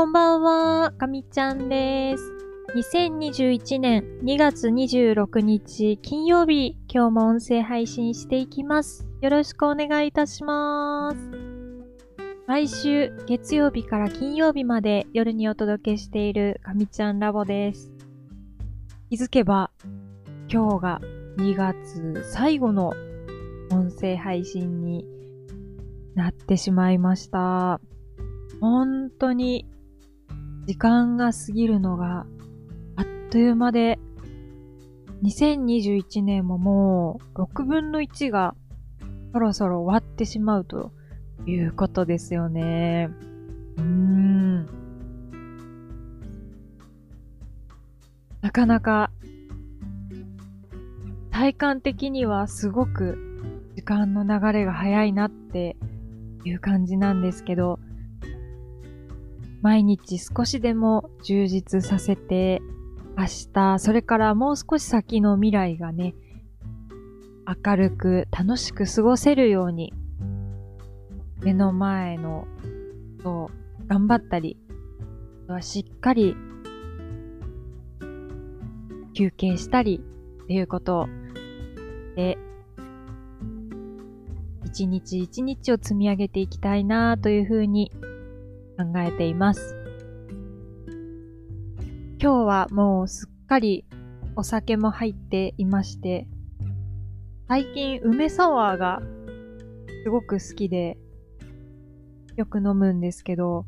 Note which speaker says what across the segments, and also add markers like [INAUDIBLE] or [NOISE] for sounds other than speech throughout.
Speaker 1: こんばんは、かみちゃんです。2021年2月26日金曜日、今日も音声配信していきます。よろしくお願いいたします。毎週月曜日から金曜日まで夜にお届けしているかみちゃんラボです。気づけば今日が2月最後の音声配信になってしまいました。本当に時間が過ぎるのがあっという間で、2021年ももう6分の1がそろそろ終わってしまうということですよね。うーん。なかなか体感的にはすごく時間の流れが早いなっていう感じなんですけど、毎日少しでも充実させて、明日、それからもう少し先の未来がね、明るく楽しく過ごせるように、目の前のことを頑張ったり、しっかり休憩したりっていうことをで、一日一日を積み上げていきたいなというふうに考えています。今日はもうすっかりお酒も入っていまして、最近梅サワーがすごく好きで、よく飲むんですけど、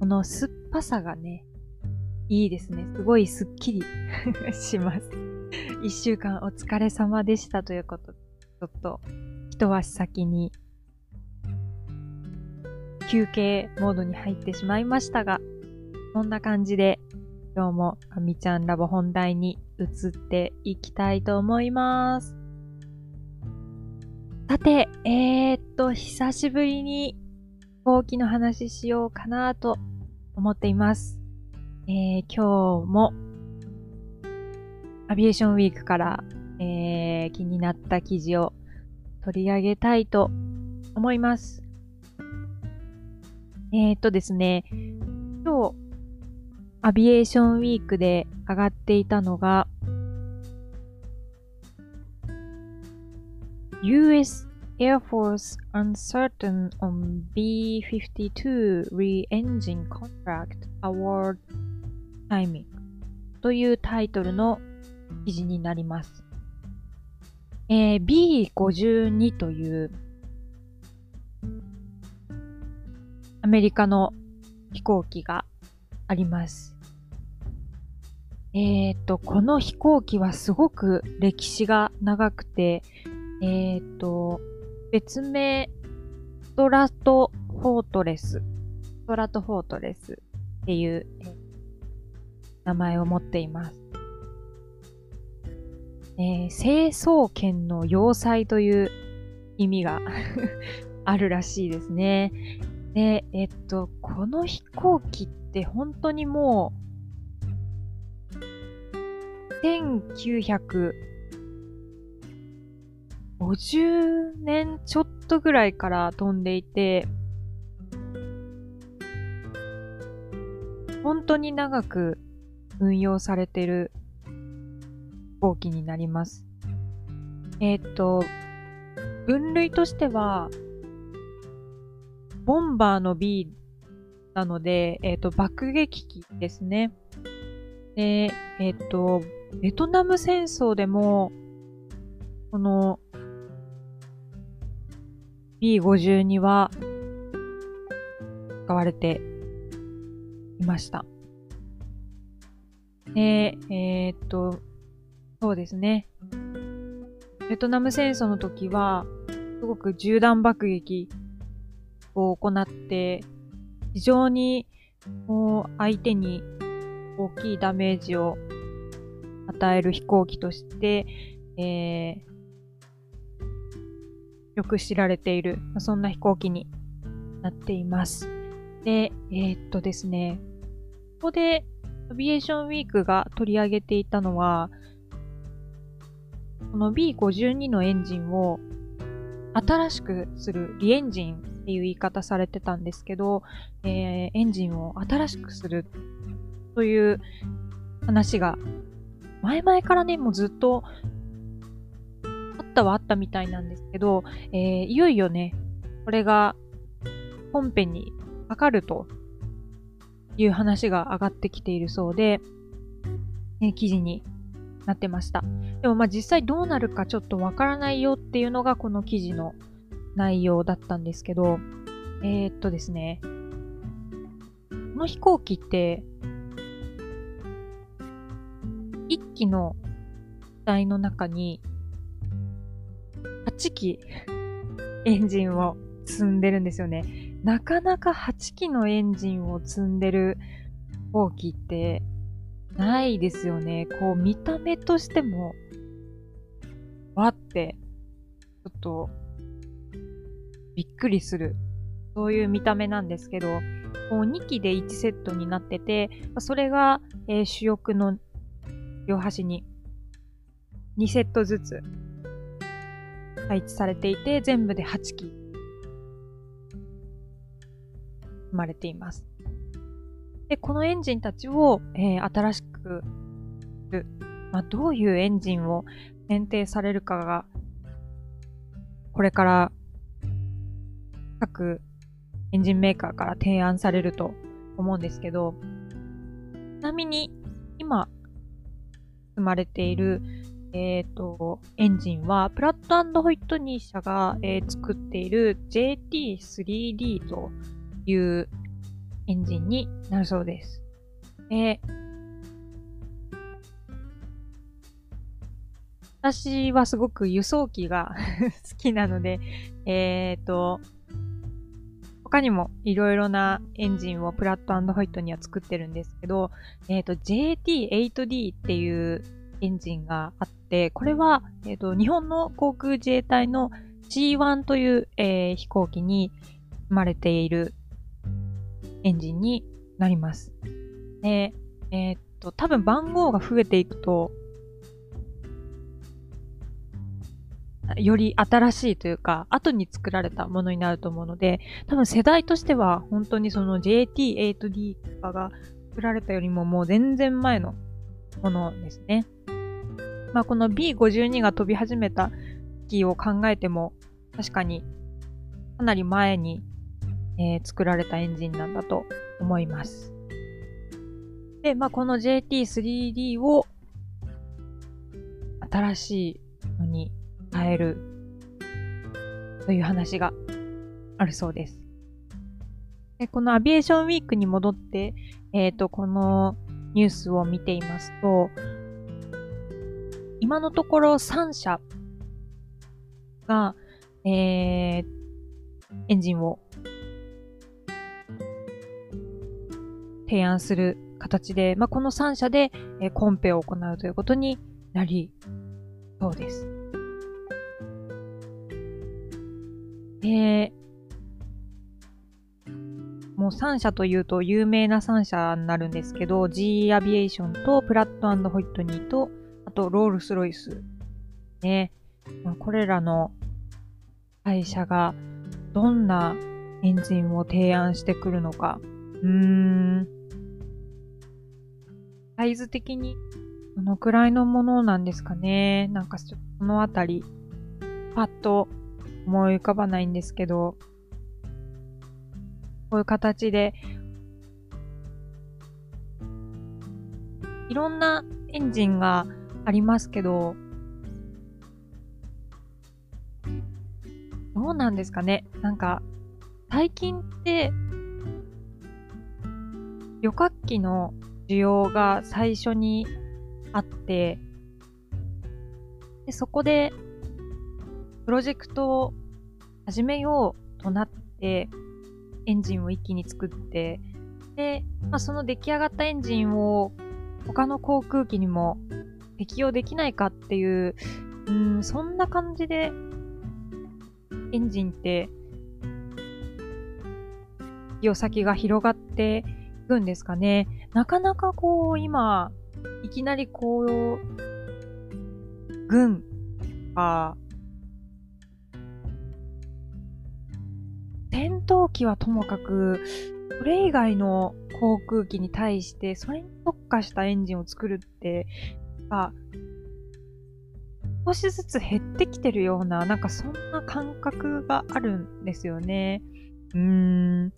Speaker 1: この酸っぱさがね、いいですね。すごいスッキリします。一週間お疲れ様でしたということで、ちょっと一足先に休憩モードに入ってしまいましたが、そんな感じで今日もかみちゃんラボ本題に移っていきたいと思います。さて、えー、っと、久しぶりに飛行機の話しようかなと思っています。えー、今日もアビエーションウィークから、えー、気になった記事を取り上げたいと思います。えー、っとですね、今日、アビエーションウィークで上がっていたのが、US Air Force Uncertain on B-52 Re-Engine Contract Award Timing というタイトルの記事になります。えー、B52 というアメリカの飛行機があります。えっ、と、この飛行機はすごく歴史が長くて、えっ、と、別名、ストラトフォートレス、ストラトフォートレスっていう、名前を持っています。えー、成層圏の要塞という意味が [LAUGHS] あるらしいですね。で、えっと、この飛行機って本当にもう、1950年ちょっとぐらいから飛んでいて、本当に長く運用されてる飛行機になります。えっ、と、分類としては、ボンバーの B なので、えっ、ー、と、爆撃機ですね。で、えっ、ー、と、ベトナム戦争でも、この B52 は使われていました。で、えっ、ー、と、そうですね。ベトナム戦争の時は、すごく銃弾爆撃を行って、非常にこう相手に大きいダメージを与える飛行機として、えー、よく知られている、そんな飛行機になっています。で、えー、っとですね、ここでアビエーションウィークが取り上げていたのは、この B52 のエンジンを新しくするリエンジンっていう言い方されてたんですけど、えー、エンジンを新しくするという話が、前々からね、もうずっとあったはあったみたいなんですけど、えー、いよいよね、これが本編にかかるという話が上がってきているそうで、えー、記事になってました。でもまあ実際どうなるかちょっとわからないよっていうのがこの記事の内容だったんですけど、えー、っとですね、この飛行機って、一機の機体の中に8機エンジンを積んでるんですよね。なかなか8機のエンジンを積んでる飛行機ってないですよね。こう見た目としても、わって、ちょっとびっくりする。そういう見た目なんですけど、こう2機で1セットになってて、それが、えー、主翼の両端に2セットずつ配置されていて、全部で8機生まれています。で、このエンジンたちを、えー、新しくまあ、どういうエンジンを選定されるかが、これから各エンジンメーカーから提案されると思うんですけど、ちなみに今積まれている、えっ、ー、と、エンジンは、プラットホイットニー社が、えー、作っている JT3D というエンジンになるそうです。え私はすごく輸送機が [LAUGHS] 好きなので、えっ、ー、と、他にもいろいろなエンジンをプラットホイットには作ってるんですけど、えっ、ー、と JT8D っていうエンジンがあって、これは、えっ、ー、と日本の航空自衛隊の C1 という、えー、飛行機に生まれているエンジンになります。で、えっ、と、多分番号が増えていくと、より新しいというか、後に作られたものになると思うので、多分世代としては本当にその JT8D とかが作られたよりももう全然前のものですね。まあこの B52 が飛び始めた機を考えても、確かにかなり前に、えー、作られたエンジンなんだと思います。で、まあこの JT3D を新しいのに変えるという話があるそうです。でこのアビエーションウィークに戻って、えっ、ー、と、このニュースを見ていますと、今のところ3社が、えー、エンジンを提案する形で、まあ、この3社で、えー、コンペを行うということになりそうです。で、もう3社というと有名な3社になるんですけど、G アビエーションとプラットホイットニーと、あとロールスロイス。ね。まあ、これらの会社がどんなエンジンを提案してくるのか。うーん。サイズ的にどのくらいのものなんですかね。なんかそのあたり、パッと思い浮かばないんですけど、こういう形で、いろんなエンジンがありますけど、どうなんですかね？なんか、最近って、旅客機の需要が最初にあって、でそこでプロジェクトを始めようとなって、エンジンを一気に作って、で、まあ、その出来上がったエンジンを他の航空機にも適用できないかっていう、うん、そんな感じで、エンジンって、利用先が広がっていくんですかね。なかなかこう、今、いきなりこう、軍が、戦機はともかく、それ以外の航空機に対して、それに特化したエンジンを作るって、あ、少しずつ減ってきてるような、なんかそんな感覚があるんですよね。うーん。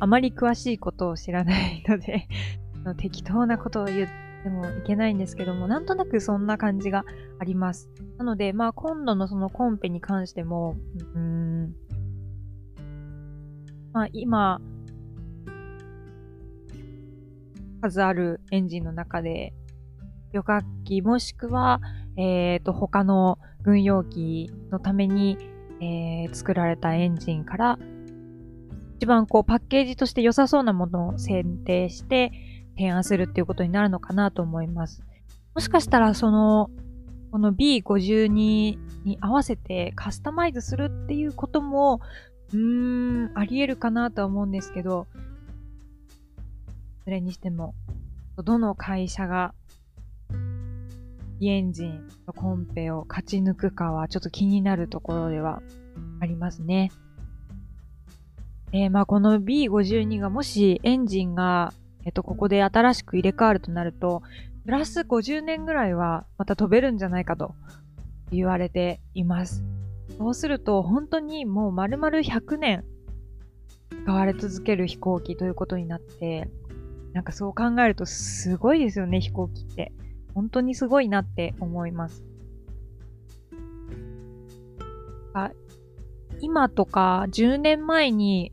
Speaker 1: あまり詳しいことを知らないので [LAUGHS] 適当なことを言ってもいけないんですけども、なんとなくそんな感じがあります。なので、まあ今度のそのコンペに関しても、うーん、まあ今、数あるエンジンの中で、旅客機もしくは、えっ、ー、と、他の軍用機のために、えー、作られたエンジンから、一番こうパッケージとして良さそうなものを選定して提案するっていうことになるのかなと思います。もしかしたらその、この B52 に合わせてカスタマイズするっていうことも、うーん、あり得るかなとは思うんですけど、それにしても、どの会社がエンジンのコンペを勝ち抜くかはちょっと気になるところではありますね。え、まあこの B52 がもしエンジンが、えっと、ここで新しく入れ替わるとなると、プラス50年ぐらいはまた飛べるんじゃないかと言われています。そうすると本当にもう丸々100年使われ続ける飛行機ということになって、なんかそう考えるとすごいですよね、飛行機って。本当にすごいなって思います。あ今とか10年前に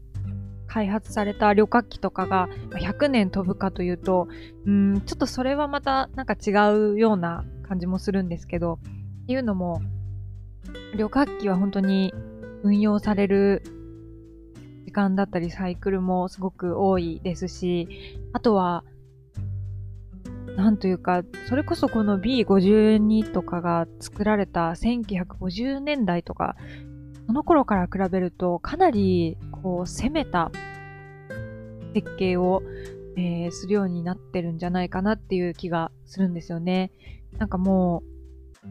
Speaker 1: 開発された旅客機とかが100年飛ぶかというと、うん、ちょっとそれはまたなんか違うような感じもするんですけど、っていうのも、旅客機は本当に運用される時間だったりサイクルもすごく多いですし、あとはなんというか、それこそこの B52 とかが作られた1950年代とか、その頃から比べるとかなりこう攻めた設計を、えー、するようになってるんじゃないかなっていう気がするんですよね。なんかもう、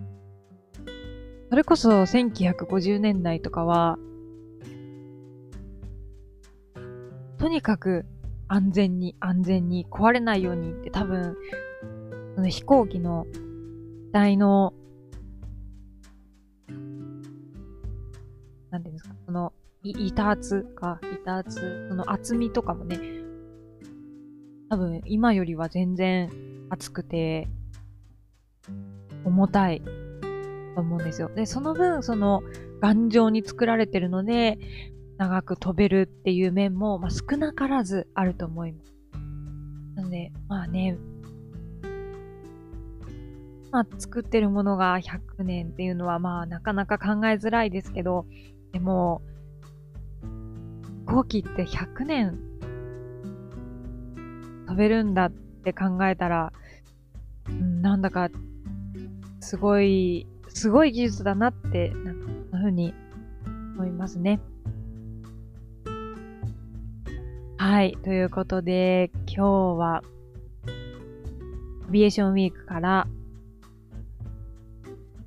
Speaker 1: それこそ1950年代とかは、とにかく安全に安全に壊れないようにって多分その飛行機の台の、なんていうんですか、その、板圧か、板圧、その厚みとかもね、多分今よりは全然厚くて、重たい。と思うんですよ。で、その分、その、頑丈に作られてるので、長く飛べるっていう面も、まあ、少なからずあると思います。なので、まあね、今作ってるものが100年っていうのはまあなかなか考えづらいですけど、でも、飛行機って100年飛べるんだって考えたら、うん、なんだかすごい、すごい技術だなって、なんかそんな風に思いますね。はい。ということで、今日は、アビエーションウィークから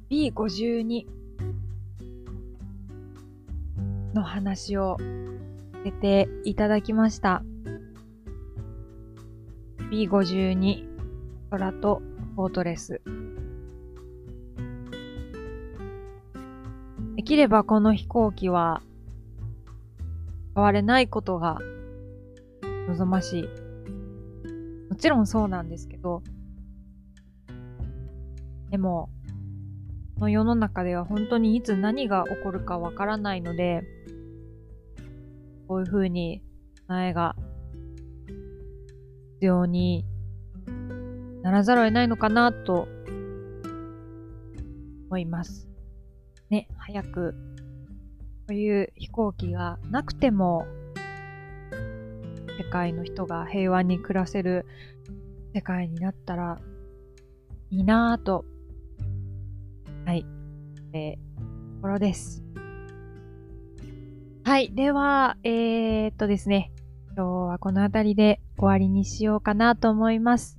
Speaker 1: B52 の話をさせていただきました。B52 空とフォートレス。できればこの飛行機は変われないことが望ましい。もちろんそうなんですけど、でも、この世の中では本当にいつ何が起こるかわからないので、こういう風に苗が必要にならざるを得ないのかなと思います。ね、早くこういう飛行機がなくても世界の人が平和に暮らせる世界になったらいいなぁとはい。えー、ところです。はい。では、えー、っとですね。今日はこの辺りで終わりにしようかなと思います。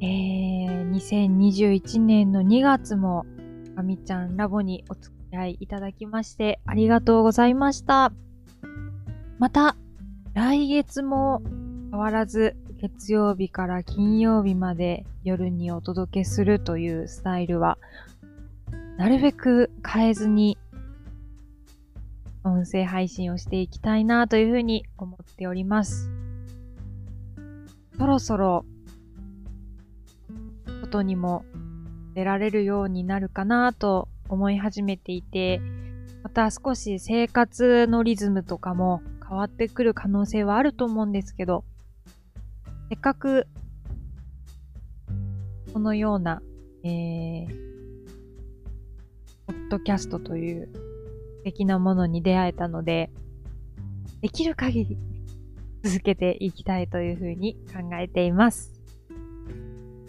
Speaker 1: えー、2021年の2月も、かみちゃんラボにお付き合いいただきましてありがとうございました。また、来月も変わらず月曜日から金曜日まで夜にお届けするというスタイルは、なるべく変えずに音声配信をしていきたいなというふうに思っております。そろそろ外にも出られるようになるかなと思い始めていて、また少し生活のリズムとかも変わってくる可能性はあると思うんですけど、せっかくこのような、えー、ポッドキャストという素敵なものに出会えたので、できる限り続けていきたいというふうに考えています。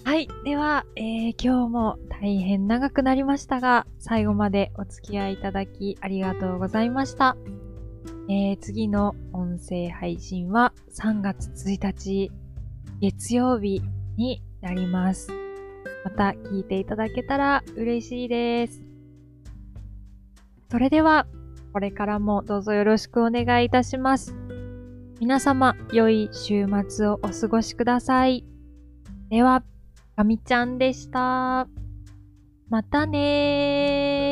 Speaker 1: はい。では、えー、今日も大変長くなりましたが、最後までお付き合いいただきありがとうございました。えー、次の音声配信は3月1日月曜日になります。また聞いていただけたら嬉しいです。それでは、これからもどうぞよろしくお願いいたします。皆様、良い週末をお過ごしください。では、かみちゃんでした。またねー。